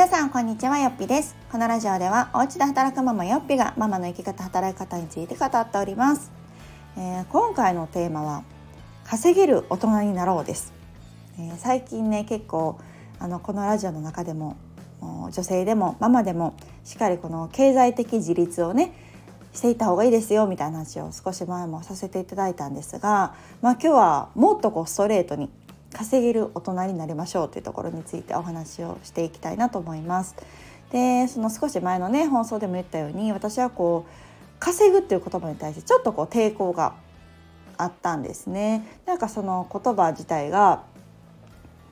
皆さんこんにちはよっぴです。このラジオではお家で働くママよっぴがママの生き方働き方について語っております、えー、今回のテーマは稼げる大人になろうです、えー、最近ね結構あのこのラジオの中でも女性でもママでもしっかりこの経済的自立をねしていた方がいいですよみたいな話を少し前もさせていただいたんですが、まあ、今日はもっとこうストレートに稼げる大人になりましょうというところについてお話をしていきたいなと思います。でその少し前のね放送でも言ったように私はこう稼ぐっていう言葉に対してちょっとこう抵抗があったんですね。なんかその言葉自体が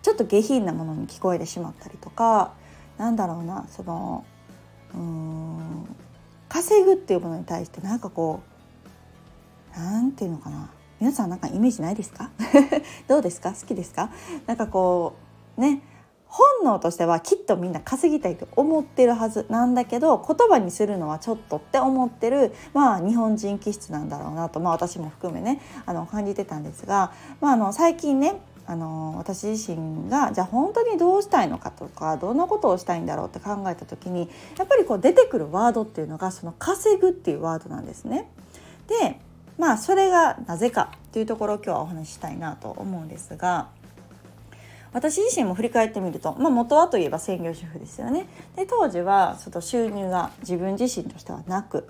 ちょっと下品なものに聞こえてしまったりとかなんだろうなそのうん稼ぐっていうものに対してなんかこうなんていうのかな皆さんなんかイメージないですか？どうですか？好きですか？なんかこうね本能としてはきっとみんな稼ぎたいと思ってるはず。なんだけど言葉にするのはちょっとって思ってるまあ日本人気質なんだろうなと、まあ、私も含めねあの感じてたんですが、まあ、あの最近ねあの私自身がじゃあ本当にどうしたいのかとかどんなことをしたいんだろうって考えた時にやっぱりこう出てくるワードっていうのがその稼ぐっていうワードなんですね。でまあそれがなぜかというところを今日はお話ししたいなと思うんですが私自身も振り返ってみると、まあ、元はといえば専業主婦ですよね。で当時はその収入が自分自身としてはなく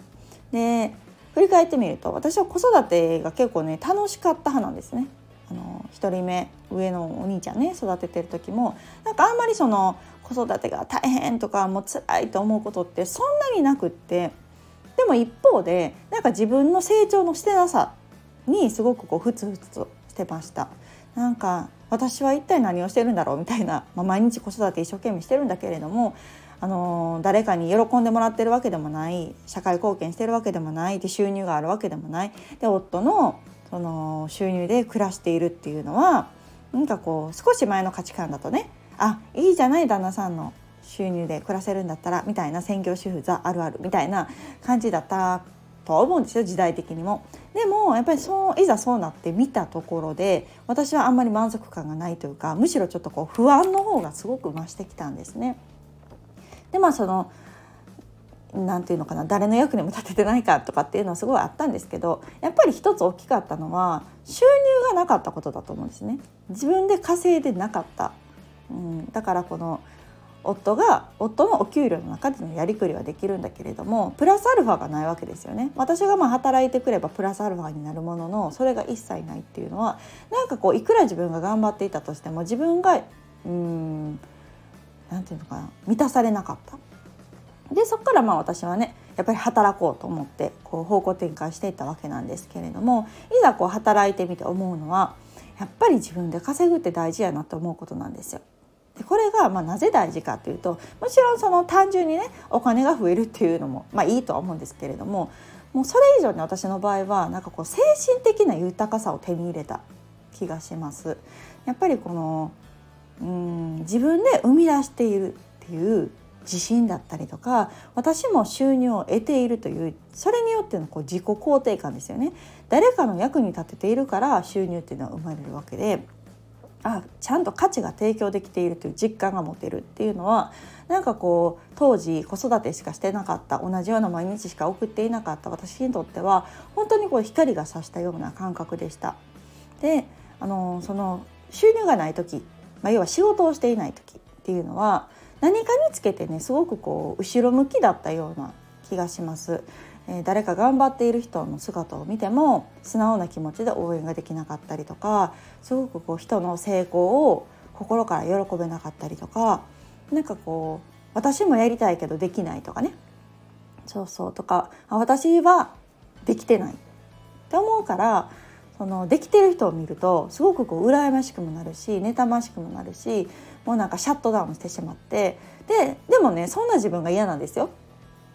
で振り返ってみると私は子育てが結構ね楽しかった派なんですね。あの1人目上のお兄ちゃんね育ててる時もなんかあんまりその子育てが大変とかもう辛いと思うことってそんなになくってでも一方でなんか自分の成長のしてなさにすごくこうふつふつとしてました。なんか私は一体何をしてるんだろうみたいな、まあ、毎日子育て一生懸命してるんだけれども、あの誰かに喜んでもらってるわけでもない社会貢献してるわけでもないで収入があるわけでもないで夫のその収入で暮らしているっていうのはなんかこう少し前の価値観だとねあいいじゃない旦那さんの収入で暮らせるんだったらみたいな専業主婦ザあるあるみたいな感じだったとは思うんですよ時代的にも。でもやっぱりそういざそうなって見たところで私はあんまり満足感がないというかむしろちょっとこう不安の方がすごく増してきたんですね。でまあその何て言うのかな誰の役にも立ててないかとかっていうのはすごいあったんですけどやっぱり一つ大きかったのは収入がなかったことだと思うんですね。自分で稼いでなかった、うん、だからこの夫が夫のお給料の中でのやりくりはできるんだけれどもプラスアルファがないわけですよね私がまあ働いてくればプラスアルファになるもののそれが一切ないっていうのはなんかこういくら自分が頑張っていたとしても自分がうん何て言うのかな満たされなかったでそこからまあ私はねやっぱり働こうと思ってこう方向転換していったわけなんですけれどもいざこう働いてみて思うのはやっぱり自分で稼ぐって大事やなと思うことなんですよ。でこれがまあなぜ大事かというともちろんその単純にねお金が増えるっていうのもまあいいとは思うんですけれどももうそれ以上に私の場合はなんかこう精神的な豊かさを手に入れた気がします。やっぱりこのうん自分で生み出しているっていう自信だったりとか私も収入を得ているというそれによってのこう自己肯定感ですよね誰かの役に立てているから収入っていうのは生まれるわけであちゃんと価値が提供できているという実感が持てるっていうのはなんかこう当時子育てしかしてなかった同じような毎日しか送っていなかった私にとっては本当にこう光が差したような感覚でした。であのその収入がない時、まあ、要は仕事をしていない時っていうのは何かにつけてねすごくこう後ろ向きだったような気がします。え、誰か頑張っている人の姿を見ても素直な気持ちで応援ができなかったりとかすごくこう人の成功を心から喜べなかったりとかなんかこう私もやりたいけどできないとかねそうそうとかあ私はできてないって思うからそのできてる人を見るとすごくこう羨ましくもなるし妬ましくもなるしもうなんかシャットダウンしてしまってででもねそんな自分が嫌なんですよ。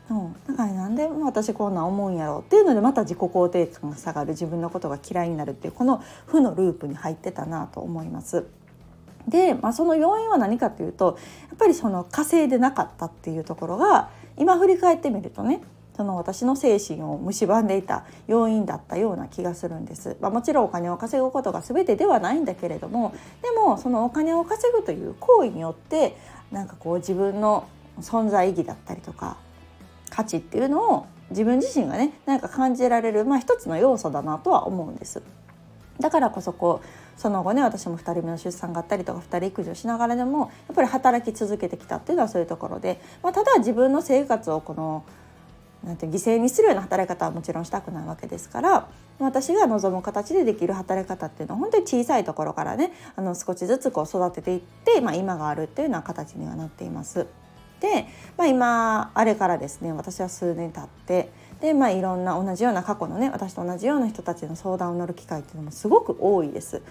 うん、だからなんで私こんな思うんやろうっていうのでまた自己肯定感が下がる自分のことが嫌いになるっていうこの負のループに入ってたなと思います。で、まあ、その要因は何かというとやっぱりその稼いでなかったっていうところが今振り返ってみるとねその私の精神を蝕んでいた要因だったような気がするんです、まあ、もちろんお金を稼ぐことが全てではないんだけれどもでもそのお金を稼ぐという行為によってなんかこう自分の存在意義だったりとか価値っていうのを自分自身がね何か感じられる、まあ、一つの要素だなとは思うんです。だからこそこうその後ね私も2人目の出産があったりとか2人育児をしながらでもやっぱり働き続けてきたっていうのはそういうところで、まあ、ただ自分の生活をこのなんて犠牲にするような働き方はもちろんしたくないわけですから私が望む形でできる働き方っていうのは本当に小さいところからねあの少しずつこう育てていって、まあ、今があるっていうような形にはなっています。で、まあ、今あれからですね私は数年経ってで、まあ、いろんな同じような過去のね私と同じような人たちの相談を乗る機会っていうのもすごく多いです。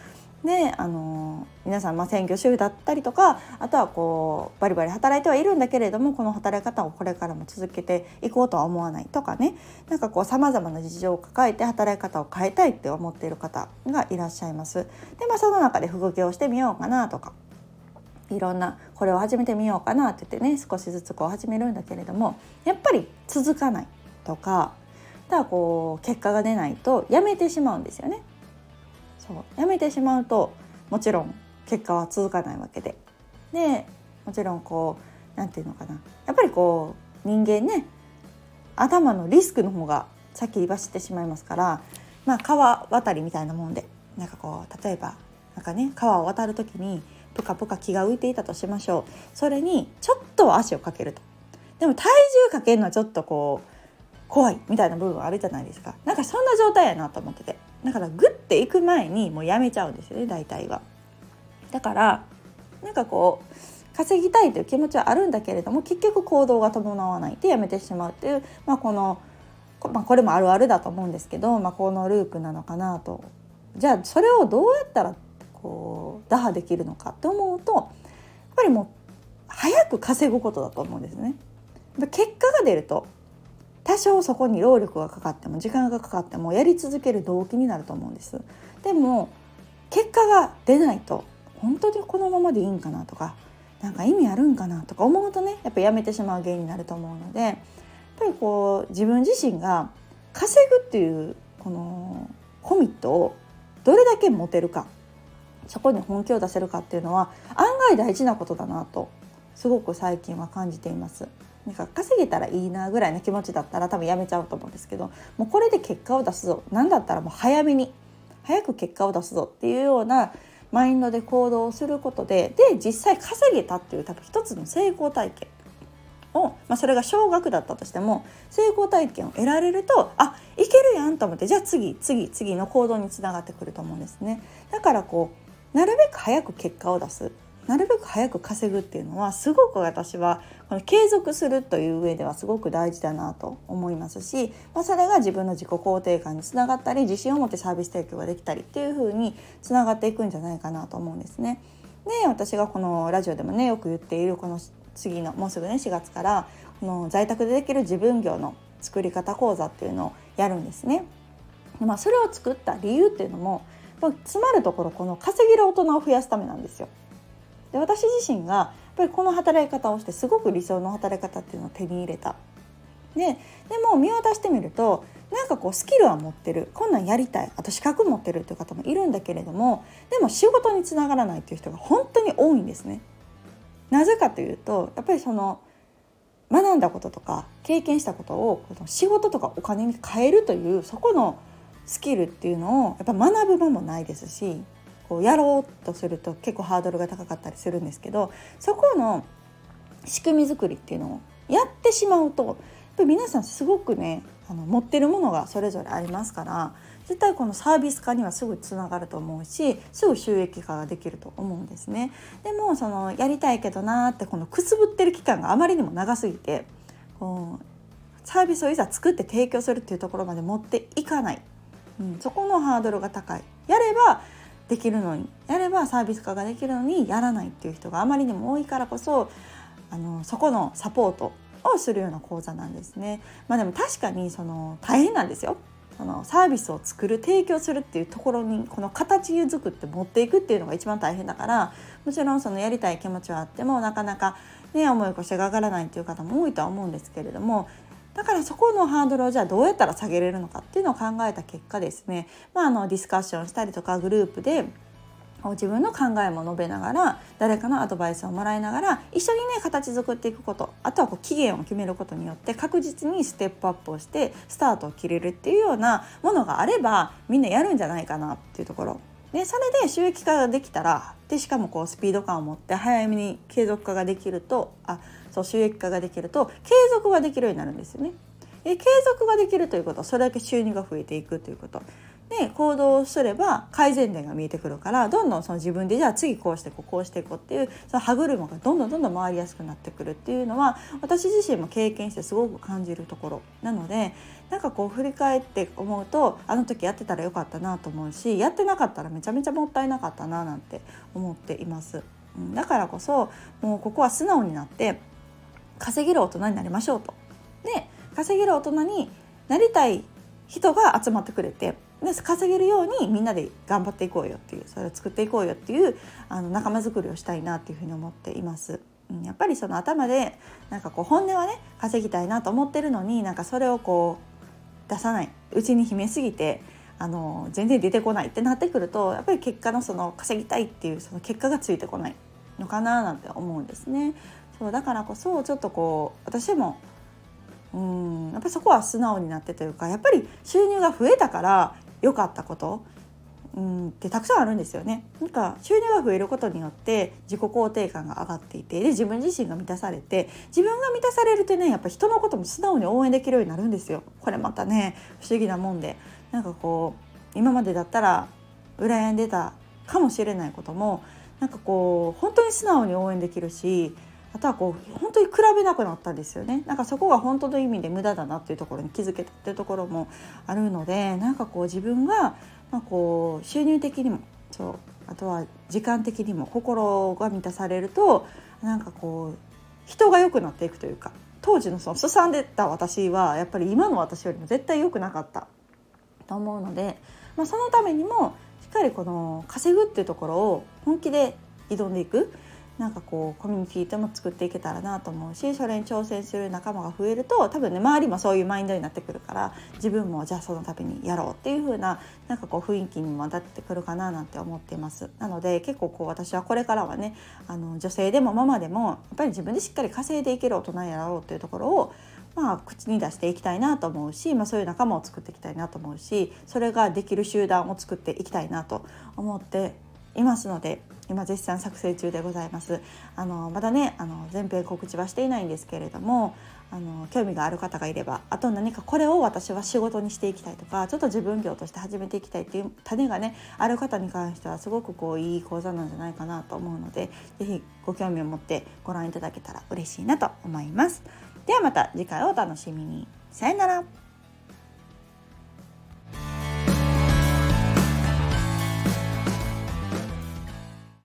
であの皆さん、まあ、専業主婦だったりとかあとはこうバリバリ働いてはいるんだけれどもこの働き方をこれからも続けていこうとは思わないとかねなんかこうさまざまな事情を抱えて働き方を変えたいって思っている方がいらっしゃいます。でまあ、その中で副業してみようかなとかいろんなこれを始めてみようかなって言ってね少しずつこう始めるんだけれどもやっぱり続かないとかだこう結果が出ないとやめてしまうんですよね。そうやめてしまうともちろん結果は続かないわけででもちろんこう何て言うのかなやっぱりこう人間ね頭のリスクの方が先走ってしまいますからまあ川渡りみたいなもんでなんかこう例えばなんかね川を渡る時にぷかぷか気が浮いていたとしましょう。それにちょっと足をかけると。でも体重かけるのはちょっとこう怖いみたいな部分あるじゃないですか。なんかそんな状態やなと思ってて。だからグッていく前にもうやめちゃうんですよね大体は。だからなんかこう稼ぎたいという気持ちはあるんだけれども結局行動が伴わないでやめてしまうっていう、まあ、この、まあ、これもあるあるだと思うんですけど、まあ、このループなのかなと。じゃあそれをどうやったらこう打破できるのかって思うとやっぱりもう早く稼ぐことだと思うんですね。結果が出ると多少そこに労力がかかっても時間がかかってもやり続ける動機になると思うんですでも結果が出ないと本当にこのままでいいんかなとかなんか意味あるんかなとか思うとねやっぱやめてしまう原因になると思うのでやっぱりこう自分自身が稼ぐっていうこのコミットをどれだけ持てるかそこに本気を出せるかっていうのは案外大事なことだなとすごく最近は感じています。なんか稼げたらいいなぐらいの気持ちだったら多分やめちゃうと思うんですけどもうこれで結果を出すぞ何だったらもう早めに早く結果を出すぞっていうようなマインドで行動をすることでで実際稼げたっていう多分一つの成功体験を、まあ、それが少額だったとしても成功体験を得られるとあいけるやんと思ってじゃあ次次次の行動につながってくると思うんですね。だからこうなるべく早く結果を出すなるべく早く稼ぐっていうのはすごく私はこの継続するという上ではすごく大事だなと思いますし、まあ、それが自分の自己肯定感につながったり自信を持ってサービス提供ができたりっていう風につながっていくんじゃないかなと思うんですね。で私がこのラジオでもねよく言っているこの次のもうすぐね4月からこの在宅でできる自分業の作り方講座っていうのをやるんですね。まあ、それを作った理由っていうのも詰まるところこの稼げる大人を増やすためなんですよ。で私自身がやっぱりこの働き方をしてすごく理想の働き方っていうのを手に入れた。ででも見渡してみるとなんかこうスキルは持ってるこんなんやりたいあと資格持ってるっていう方もいるんだけれどもでも仕事につながらないっていう人が本当に多いんですね。なぜかというとやっぱりその学んだこととか経験したことをこの仕事とかお金に変えるというそこのスキルっていうのをやっぱ学ぶ場もないですしこうやろうとすると結構ハードルが高かったりするんですけどそこの仕組み作りっていうのをやってしまうとやっぱ皆さんすごくねあの持ってるものがそれぞれありますから絶対このサービス化にはすぐつながると思うしすぐ収益化ができると思うんですね。でもそのやりたいけどなーってこのくすぶってる期間があまりにも長すぎてこうサービスをいざ作って提供するっていうところまで持っていかない、うん、そこのハードルが高いやればできるのにやればサービス化ができるのにやらないっていう人があまりにも多いからこそあのそこのサポートをするような講座なんですね。まあ、でも確かにその大変なんですよ。そのサービスを作る提供するっていうところにこの形作って持っていくっていうのが一番大変だからもちろんそのやりたい気持ちはあってもなかなかね思い越しが上がらないっていう方も多いとは思うんですけれどもだからそこのハードルをじゃあどうやったら下げれるのかっていうのを考えた結果ですね、まあ、あのディスカッションしたりとかグループで自分の考えも述べながら誰かのアドバイスをもらいながら一緒にね形作っていくことあとはこう期限を決めることによって確実にステップアップをしてスタートを切れるっていうようなものがあればみんなやるんじゃないかなっていうところ。でそれで収益化ができたらでしかもこうスピード感を持って早めに継続化ができるとあそう収益化ができると継続ができるようになるんですよね。で継続ができるということはそれだけ収入が増えていくということで行動すれば改善点が見えてくるからどんどんその自分でじゃあ次こうしてこうこうしていこうっていうその歯車がどんどんどんどん回りやすくなってくるっていうのは私自身も経験してすごく感じるところなのでなんかこう振り返って思うとあの時やってたらよかったなと思うしやってなかったらめちゃめちゃもったいなかったななんて思っています。だからこそもうここは素直になって稼げる大人になりましょうと。で稼げる大人になりたい人が集まってくれてで稼げるようにみんなで頑張っていこうよっていうそれを作っていこうよっていうあの仲間づくりをしたいなっていうふうに思っています。やっぱりその頭でなんかこう本音はね稼ぎたいなと思ってるのになんかそれをこう出さないうちに秘めすぎてあの全然出てこないってなってくるとやっぱり結果のその稼ぎたいっていうその結果がついてこないのかななんて思うんですね。そうだからこそちょっとこう私もうんやっぱりそこは素直になってというかやっぱり収入が増えたから良かったことうんってたくさんあるんですよね。なんか収入が増えることによって自己肯定感が上がっていてで自分自身が満たされて自分が満たされるとねやっぱ人のことも素直に応援できるようになるんですよ。これまたね不思議なもんでなんかこう今までだったら羨んでたかもしれないこともなんかこう本当に素直に応援できるしあとはこう本当に比べなくなったんですよねなんかそこが本当の意味で無駄だなっていうところに気づけたっていうところもあるのでなんかこう自分が、まあ、こう収入的にもそうあとは時間的にも心が満たされるとなんかこう人が良くなっていくというか当時のそのすさんでた私はやっぱり今の私よりも絶対良くなかったと思うので、まあ、そのためにもしっかりこの稼ぐっていうところを本気で挑んでいく。なんかこうコミュニティでも作っていけたらなと思うしそれに挑戦する仲間が増えると多分ね周りもそういうマインドになってくるから自分もじゃあそのためにやろうっていう風ななんかこう雰囲気にもなってくるかななんて思っています。なので結構こう私はこれからはねあの女性でもママでもやっぱり自分でしっかり稼いでいける大人やろうっていうところをまあ、口に出していきたいなと思うし、まあ、そういう仲間を作っていきたいなと思うしそれができる集団を作っていきたいなと思っていますので今絶賛作成中でございますあのまだねあの全編告知はしていないんですけれどもあの興味がある方がいればあと何かこれを私は仕事にしていきたいとかちょっと自分業として始めていきたいっていう種がねある方に関してはすごくこういい講座なんじゃないかなと思うので是非ご興味を持ってご覧いただけたら嬉しいなと思います。ではまた次回をお楽しみに。さよなら。